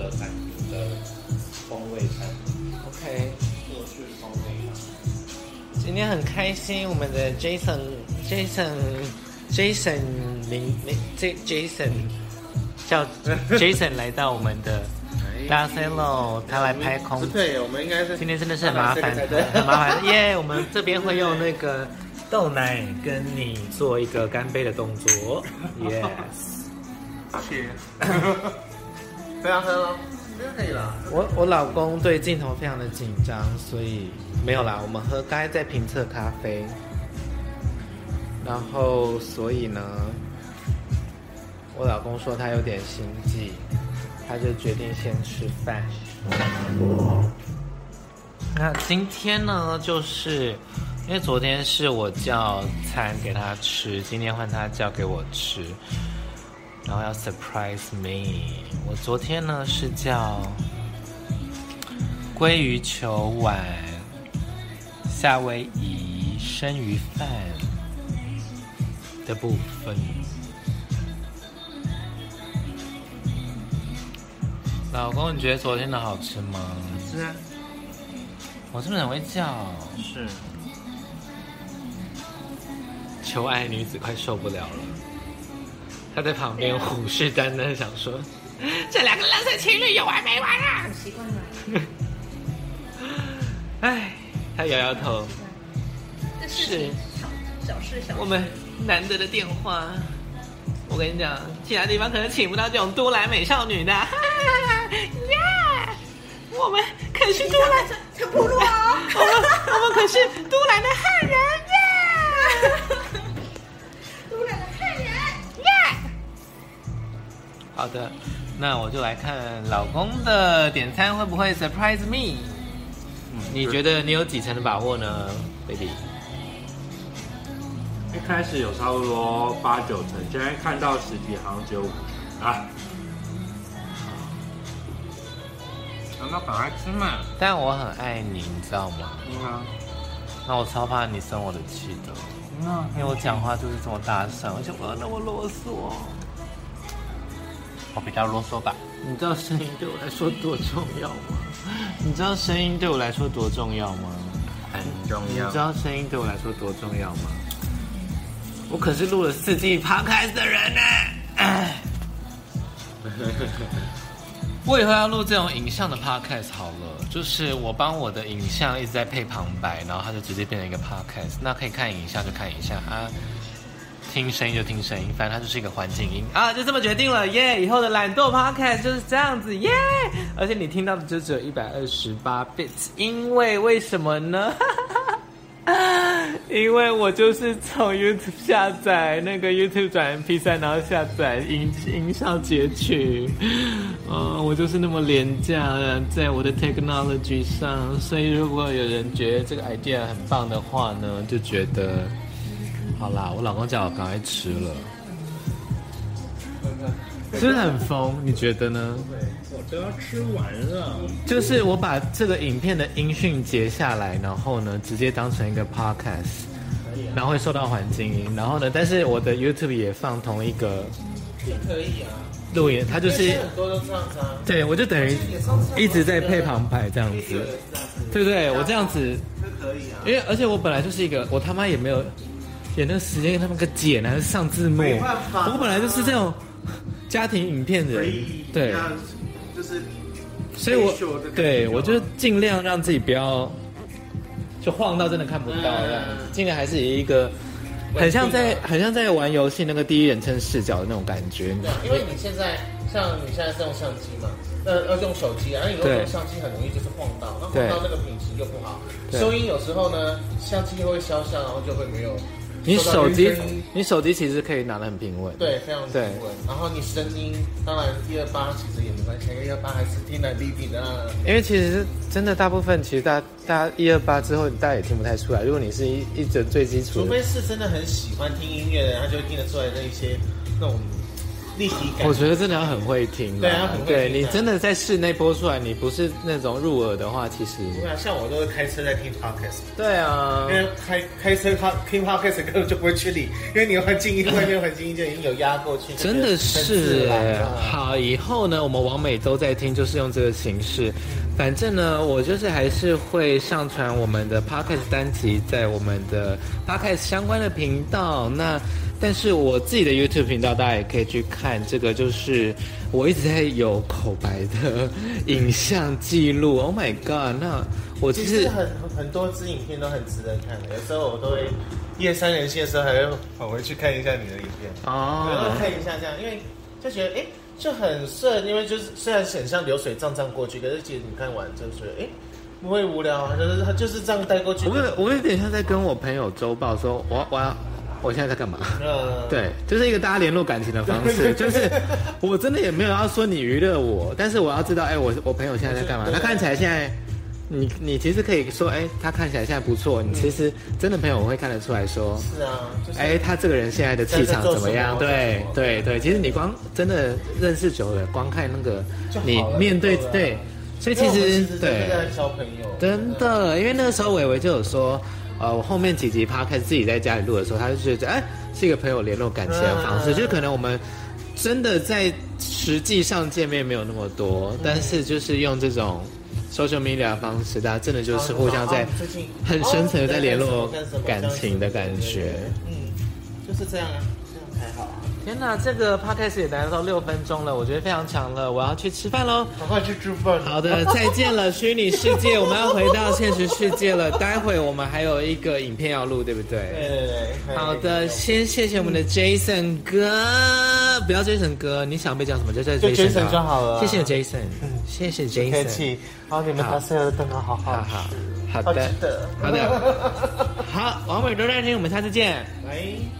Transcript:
的餐的风味餐。OK，做是风味餐。今天很开心，我们的 Jason Jason Jason 林林 J Jason 叫 Jason 来到我们的。大家 say hello，他来拍空。对，我们应该是今天真的是很麻烦，很麻烦。耶，我们这边会用那个豆奶跟你做一个干杯的动作。Yes，谢。不要喝了，这样可以了。我我老公对镜头非常的紧张，所以没有啦。我们喝刚才在评测咖啡，然后所以呢，我老公说他有点心悸。他就决定先吃饭。那今天呢，就是因为昨天是我叫餐给他吃，今天换他叫给我吃，然后要 surprise me。我昨天呢是叫鲑鱼球碗、夏威夷生鱼饭的部分。老公，你觉得昨天的好吃吗？是啊。我是不是很会叫？是。求爱女子快受不了了，她在旁边虎视眈眈，想说：这两个垃圾情侣有完没完啊？习惯了。哎，他摇摇头。是。小事小事。我们难得的电话，我跟你讲，其他地方可能请不到这种都兰美少女的。耶！Yeah! 我们可是都兰的，这不录哦。我们我们可是都兰的汉人耶！好的，那我就来看老公的点餐会不会 surprise me？嗯，你觉得你有几成的把握呢，baby？一开始有差不多八九成，现在看到实体好像只有五成啊。那赶快吃嘛！但我很爱你，你知道吗？嗯啊。那我超怕你生我的气的。嗯啊。因为我讲话就是这么大声，而且我那么啰嗦。我比较啰嗦吧。你知道声音对我来说多重要吗？你知道声音对我来说多重要吗？很重要。你知道声音对我来说多重要吗？我可是录了四季 Podcast 的人呢。哎。我以后要录这种影像的 podcast 好了，就是我帮我的影像一直在配旁白，然后它就直接变成一个 podcast。那可以看影像就看影像啊，听声音就听声音，反正它就是一个环境音。啊，就这么决定了耶以后的懒惰 podcast 就是这样子耶。而且你听到的就只有一百二十八 bit，因为为什么呢？因为我就是从 YouTube 下载那个 YouTube 转 MP3，然后下载音音效截取，嗯，我就是那么廉价的，在我的 technology 上，所以如果有人觉得这个 idea 很棒的话呢，就觉得，好啦，我老公叫我赶快吃了。是不是很疯？你觉得呢？我都要吃完了。就是我把这个影片的音讯截下来，然后呢，直接当成一个 podcast，然后会受到环境音。然后呢，但是我的 YouTube 也放同一个，也可以啊。录音，它就是很多都这样子啊。对，我就等于一直在配旁白这样子，对不对？我这样子可以啊。因为而且我本来就是一个，我他妈也没有演那个时间，他们个剪还是上字幕。我本来就是这种。家庭影片的人，对，就是，所以我对我就尽量让自己不要就晃到真的看不到这样子，尽量还是以一个很像在很像在玩游戏那个第一人称视角的那种感觉。对，因为你现在像你现在是用相机嘛，呃，要用手机啊，你用相机很容易就是晃到，那晃到那个品质就不好，收音有时候呢，相机会消像，然后就会没有。你手机，你手机其实可以拿得很平稳，对，非常平稳。然后你声音，当然一二八其实也没关系，因为一二八还是听得比比的。因为其实真的大部分，其实大大家一二八之后，大家也听不太出来。如果你是一一整最基础，除非是真的很喜欢听音乐的人，他就会听得出来那一些那种立体感。我觉得真的要很会听，对啊，很会你真的在室内播出来，你不是那种入耳的话，其实。对啊，像我都是开车在听 podcast。对啊，因为开开车他听 podcast 根本就不会去理，因为你环境音外面环境音就已经有压过去。真的是哎，好，以后呢，我们网美都在听，就是用这个形式。反正呢，我就是还是会上传我们的 podcast 单集在我们的 podcast 相关的频道。那但是我自己的 YouTube 频道，大家也可以去看。这个就是我一直在有口白的影像记录。Oh my god！那我其实，其实很很多支影片都很值得看的。有时候我都会夜三人静的时候，还会跑回去看一下你的影片。哦，然后看一下这样，因为就觉得哎。诶就很顺，因为就是虽然很像流水账账过去，可是其实你看完就觉得，哎，不会无聊啊，就是他就是这样带过去。我有我有点像在跟我朋友周报说，我我要我现在在干嘛？嗯，对，就是一个大家联络感情的方式，就是我真的也没有要说你娱乐我，但是我要知道，哎，我我朋友现在在干嘛？他看起来现在。你你其实可以说，哎，他看起来现在不错。你其实真的朋友我会看得出来说，是啊，哎，他这个人现在的气场怎么样？对对对，其实你光真的认识久了，光看那个你面对对，所以其实对交朋友真的，因为那个时候伟伟就有说，呃，我后面几集趴开始自己在家里录的时候，他就觉得，哎，是一个朋友联络感情的方式，就可能我们真的在实际上见面没有那么多，但是就是用这种。Social media 的方式，大家真的就是互相在很深层的在联络感情的感觉。嗯，就是这样啊，天哪，这个 podcast 也来到六分钟了，我觉得非常长了，我要去吃饭喽。赶快去吃饭。好的，再见了，虚拟世界，我们要回到现实世界了。待会我们还有一个影片要录，对不对？对对对。好的，先谢谢我们的 Jason 哥，不要 Jason 哥，你想被叫什么就叫 Jason 就好了。谢谢 Jason，谢谢 Jason。客气。好，你们把所有的灯都好好好好的，好的，好的，好，网美都在听，我们下次见，拜。